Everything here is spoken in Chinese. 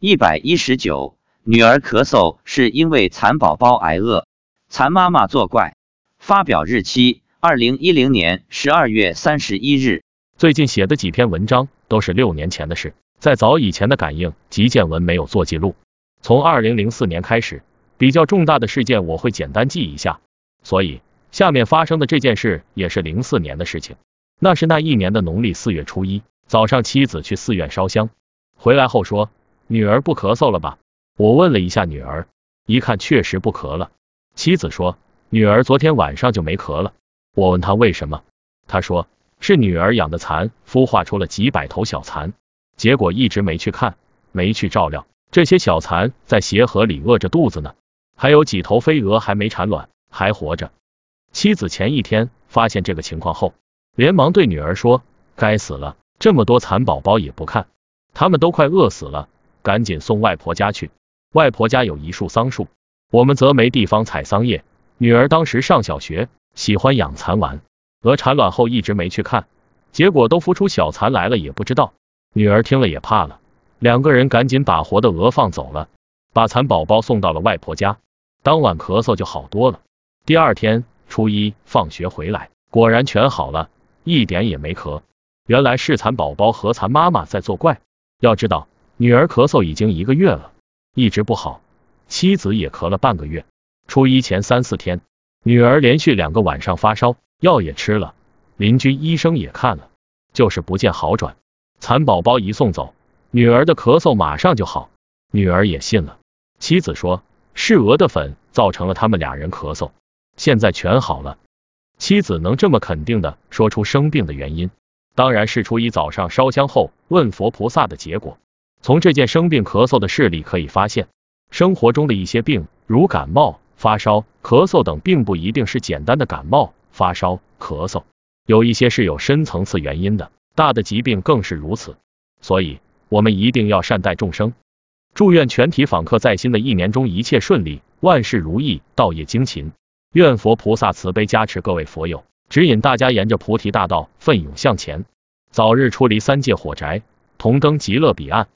一百一十九，女儿咳嗽是因为蚕宝宝挨饿，蚕妈妈作怪。发表日期：二零一零年十二月三十一日。最近写的几篇文章都是六年前的事，在早以前的感应及见闻没有做记录。从二零零四年开始，比较重大的事件我会简单记一下。所以下面发生的这件事也是零四年的事情。那是那一年的农历四月初一早上，妻子去寺院烧香，回来后说。女儿不咳嗽了吧？我问了一下女儿，一看确实不咳了。妻子说，女儿昨天晚上就没咳了。我问她为什么，她说是女儿养的蚕孵化出了几百头小蚕，结果一直没去看，没去照料。这些小蚕在鞋盒里饿着肚子呢，还有几头飞蛾还没产卵，还活着。妻子前一天发现这个情况后，连忙对女儿说：“该死了，这么多蚕宝宝也不看，他们都快饿死了。”赶紧送外婆家去，外婆家有一树桑树，我们则没地方采桑叶。女儿当时上小学，喜欢养蚕玩，鹅产卵后一直没去看，结果都孵出小蚕来了也不知道。女儿听了也怕了，两个人赶紧把活的鹅放走了，把蚕宝宝送到了外婆家。当晚咳嗽就好多了，第二天初一放学回来，果然全好了，一点也没咳。原来是蚕宝宝和蚕妈妈在作怪。要知道。女儿咳嗽已经一个月了，一直不好。妻子也咳了半个月。初一前三四天，女儿连续两个晚上发烧，药也吃了，邻居医生也看了，就是不见好转。蚕宝宝一送走，女儿的咳嗽马上就好，女儿也信了。妻子说是鹅的粉造成了他们俩人咳嗽，现在全好了。妻子能这么肯定的说出生病的原因，当然是初一早上烧香后问佛菩萨的结果。从这件生病咳嗽的事里可以发现，生活中的一些病，如感冒、发烧、咳嗽等，并不一定是简单的感冒、发烧、咳嗽，有一些是有深层次原因的，大的疾病更是如此。所以，我们一定要善待众生。祝愿全体访客在新的一年中一切顺利，万事如意，道业精勤。愿佛菩萨慈悲加持各位佛友，指引大家沿着菩提大道奋勇向前，早日出离三界火宅，同登极乐彼岸。